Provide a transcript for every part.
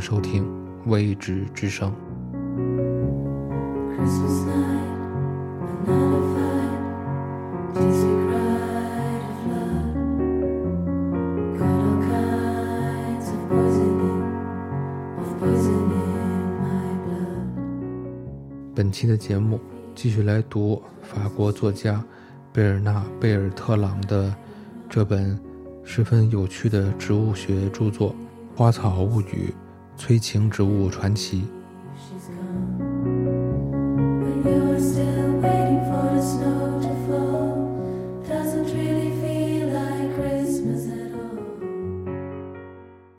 收听《未知之声》。本期的节目继续来读法国作家贝尔纳·贝尔特朗的这本十分有趣的植物学著作《花草物语：催情植物传奇》。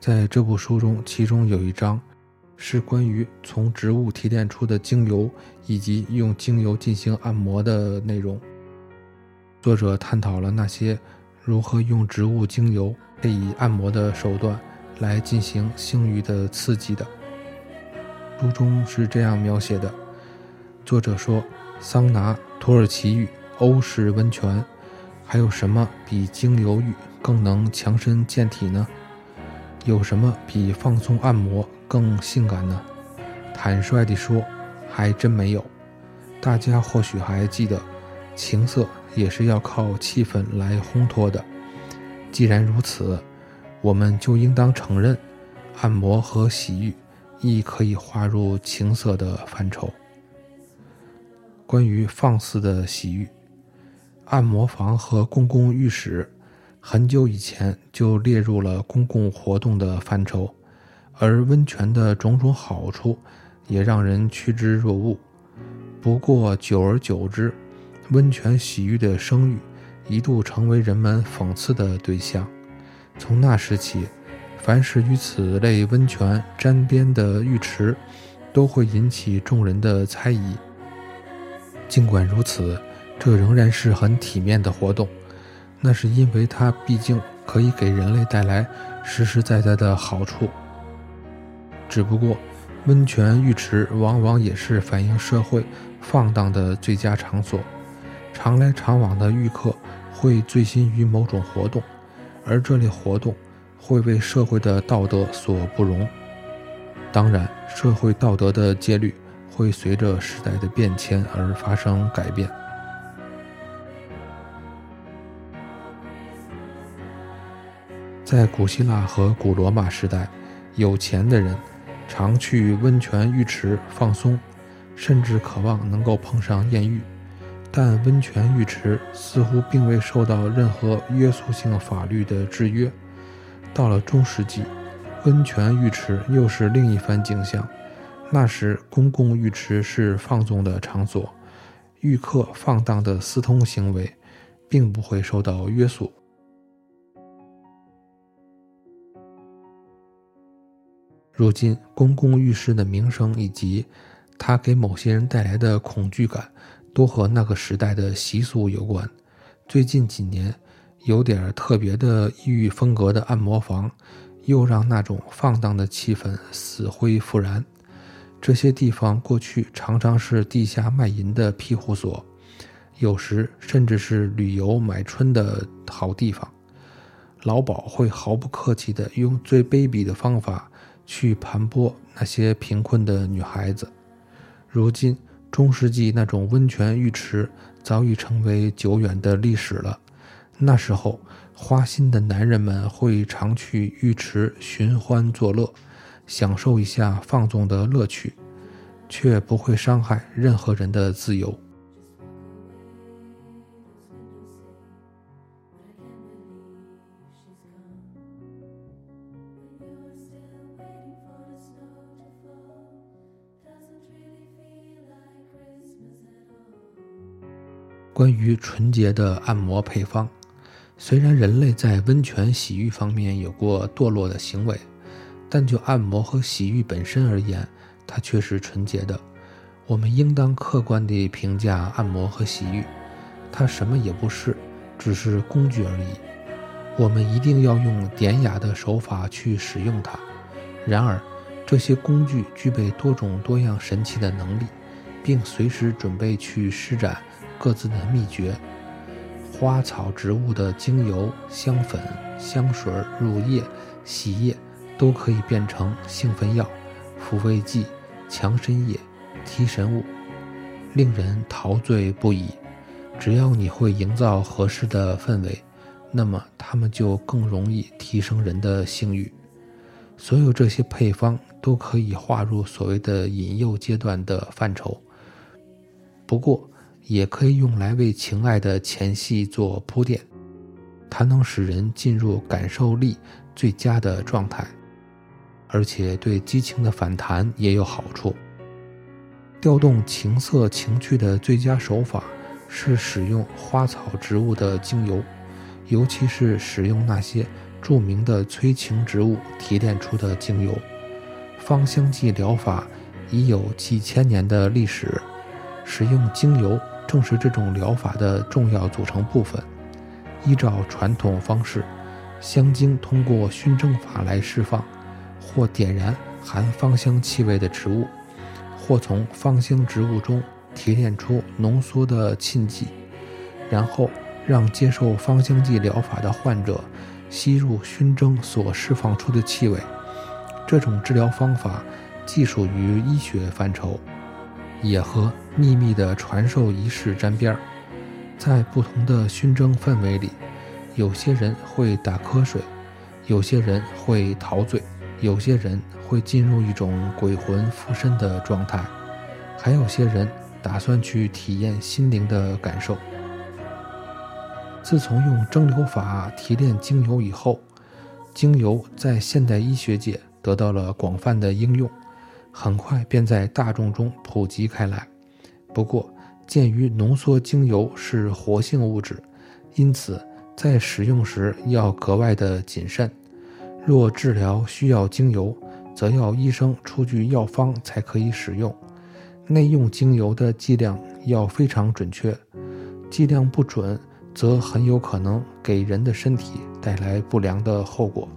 在这部书中，其中有一章。是关于从植物提炼出的精油以及用精油进行按摩的内容。作者探讨了那些如何用植物精油配以按摩的手段来进行性欲的刺激的。书中是这样描写的：作者说，桑拿、土耳其浴、欧式温泉，还有什么比精油浴更能强身健体呢？有什么比放松按摩？更性感呢？坦率地说，还真没有。大家或许还记得，情色也是要靠气氛来烘托的。既然如此，我们就应当承认，按摩和洗浴亦可以划入情色的范畴。关于放肆的洗浴，按摩房和公共浴室，很久以前就列入了公共活动的范畴。而温泉的种种好处，也让人趋之若鹜。不过，久而久之，温泉洗浴的声誉一度成为人们讽刺的对象。从那时起，凡是与此类温泉沾边的浴池，都会引起众人的猜疑。尽管如此，这仍然是很体面的活动，那是因为它毕竟可以给人类带来实实在在的好处。只不过，温泉浴池往往也是反映社会放荡的最佳场所。常来常往的浴客会醉心于某种活动，而这类活动会为社会的道德所不容。当然，社会道德的戒律会随着时代的变迁而发生改变。在古希腊和古罗马时代，有钱的人。常去温泉浴池放松，甚至渴望能够碰上艳遇，但温泉浴池似乎并未受到任何约束性法律的制约。到了中世纪，温泉浴池又是另一番景象。那时，公共浴池是放纵的场所，浴客放荡的私通行为，并不会受到约束。如今，公共浴室的名声以及它给某些人带来的恐惧感，都和那个时代的习俗有关。最近几年，有点特别的异域风格的按摩房，又让那种放荡的气氛死灰复燃。这些地方过去常常是地下卖淫的庇护所，有时甚至是旅游买春的好地方。老鸨会毫不客气地用最卑鄙的方法。去盘剥那些贫困的女孩子。如今，中世纪那种温泉浴池早已成为久远的历史了。那时候，花心的男人们会常去浴池寻欢作乐，享受一下放纵的乐趣，却不会伤害任何人的自由。关于纯洁的按摩配方，虽然人类在温泉洗浴方面有过堕落的行为，但就按摩和洗浴本身而言，它却是纯洁的。我们应当客观地评价按摩和洗浴，它什么也不是，只是工具而已。我们一定要用典雅的手法去使用它。然而，这些工具具备多种多样神奇的能力，并随时准备去施展。各自的秘诀：花草植物的精油、香粉、香水、乳液、洗液，都可以变成兴奋药、抚慰剂、强身液、提神物，令人陶醉不已。只要你会营造合适的氛围，那么它们就更容易提升人的性欲。所有这些配方都可以划入所谓的引诱阶段的范畴，不过也可以用来为情爱的前戏做铺垫。它能使人进入感受力最佳的状态，而且对激情的反弹也有好处。调动情色情趣的最佳手法是使用花草植物的精油，尤其是使用那些著名的催情植物提炼出的精油。芳香剂疗法已有几千年的历史，使用精油正是这种疗法的重要组成部分。依照传统方式，香精通过熏蒸法来释放，或点燃含芳香气味的植物，或从芳香植物中提炼出浓缩的沁剂，然后让接受芳香剂疗法的患者吸入熏蒸所释放出的气味。这种治疗方法既属于医学范畴，也和秘密的传授仪式沾边儿。在不同的熏蒸氛围里，有些人会打瞌睡，有些人会陶醉，有些人会进入一种鬼魂附身的状态，还有些人打算去体验心灵的感受。自从用蒸馏法提炼精油以后，精油在现代医学界得到了广泛的应用，很快便在大众中普及开来。不过，鉴于浓缩精油是活性物质，因此在使用时要格外的谨慎。若治疗需要精油，则要医生出具药方才可以使用。内用精油的剂量要非常准确，剂量不准，则很有可能给人的身体带来不良的后果。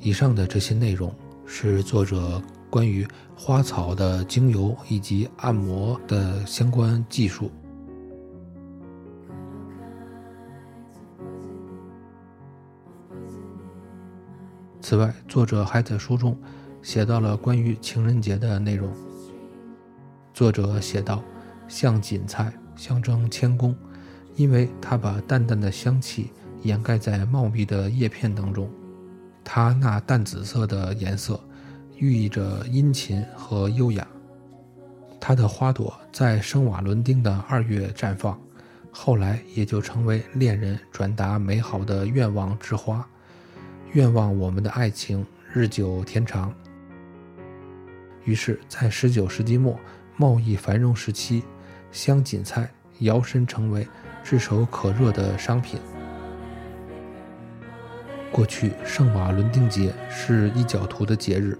以上的这些内容是作者关于花草的精油以及按摩的相关技术。此外，作者还在书中写到了关于情人节的内容。作者写道：“像锦菜，象征谦恭，因为它把淡淡的香气掩盖在茂密的叶片当中。”它那淡紫色的颜色，寓意着殷勤和优雅。它的花朵在圣瓦伦丁的二月绽放，后来也就成为恋人转达美好的愿望之花，愿望我们的爱情日久天长。于是，在19世纪末贸易繁荣时期，香锦菜摇身成为炙手可热的商品。过去，圣瓦伦丁节是异教徒的节日，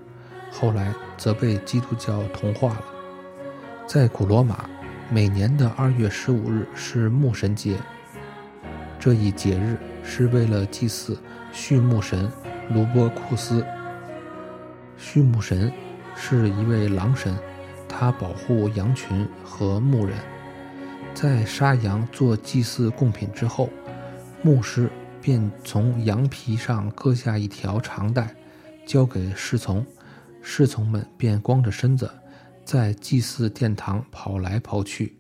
后来则被基督教同化了。在古罗马，每年的二月十五日是牧神节。这一节日是为了祭祀畜牧神卢波库斯。畜牧神是一位狼神，他保护羊群和牧人。在杀羊做祭祀贡品之后，牧师。便从羊皮上割下一条长带，交给侍从，侍从们便光着身子，在祭祀殿堂跑来跑去，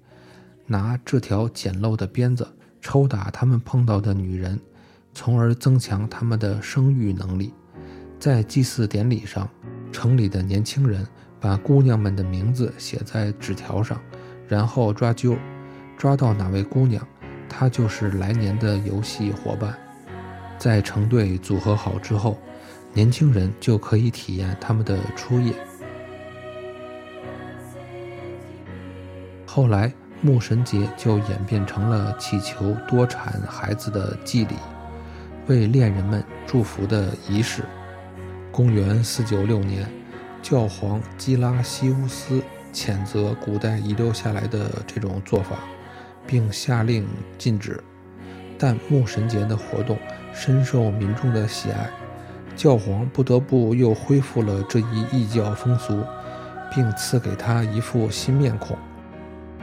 拿这条简陋的鞭子抽打他们碰到的女人，从而增强他们的生育能力。在祭祀典礼上，城里的年轻人把姑娘们的名字写在纸条上，然后抓阄，抓到哪位姑娘，她就是来年的游戏伙伴。在成对组合好之后，年轻人就可以体验他们的初夜。后来，牧神节就演变成了祈求多产孩子的祭礼，为恋人们祝福的仪式。公元四九六年，教皇基拉西乌斯谴责古代遗留下来的这种做法，并下令禁止。但牧神节的活动。深受民众的喜爱，教皇不得不又恢复了这一异教风俗，并赐给他一副新面孔。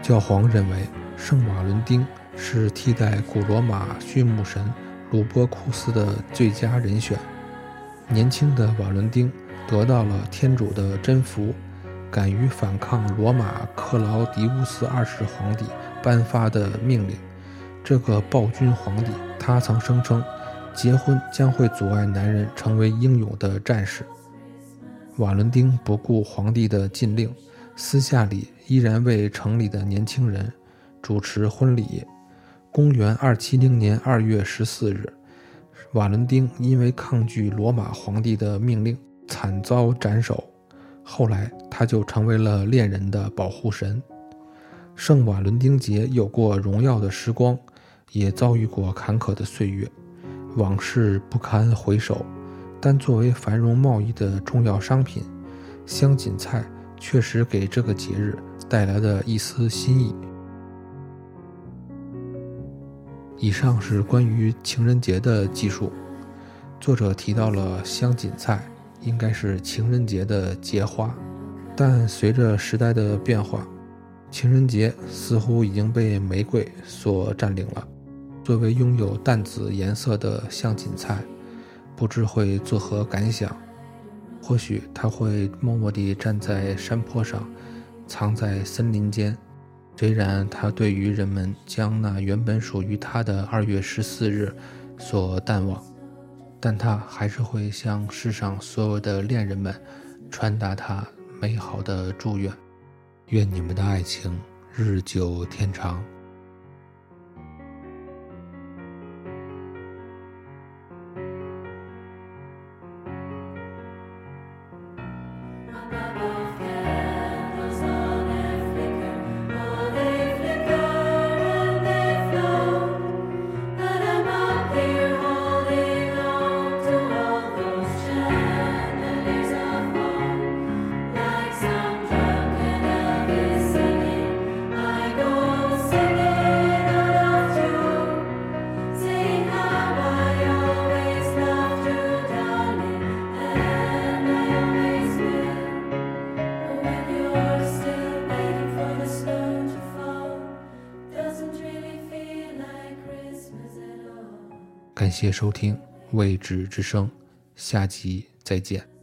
教皇认为圣瓦伦丁是替代古罗马畜牧神鲁波库斯的最佳人选。年轻的瓦伦丁得到了天主的真福，敢于反抗罗马克劳迪乌斯二世皇帝颁发的命令。这个暴君皇帝，他曾声称，结婚将会阻碍男人成为英勇的战士。瓦伦丁不顾皇帝的禁令，私下里依然为城里的年轻人主持婚礼。公元二七零年二月十四日，瓦伦丁因为抗拒罗马皇帝的命令，惨遭斩首。后来，他就成为了恋人的保护神。圣瓦伦丁节有过荣耀的时光，也遭遇过坎坷的岁月，往事不堪回首。但作为繁荣贸易的重要商品，香锦菜确实给这个节日带来了一丝新意。以上是关于情人节的记述。作者提到了香锦菜应该是情人节的节花，但随着时代的变化，情人节似乎已经被玫瑰所占领了。作为拥有淡紫颜色的香锦菜。不知会作何感想？或许他会默默地站在山坡上，藏在森林间。虽然他对于人们将那原本属于他的二月十四日所淡忘，但他还是会向世上所有的恋人们传达他美好的祝愿。愿你们的爱情日久天长。感谢收听《未知之声》，下集再见。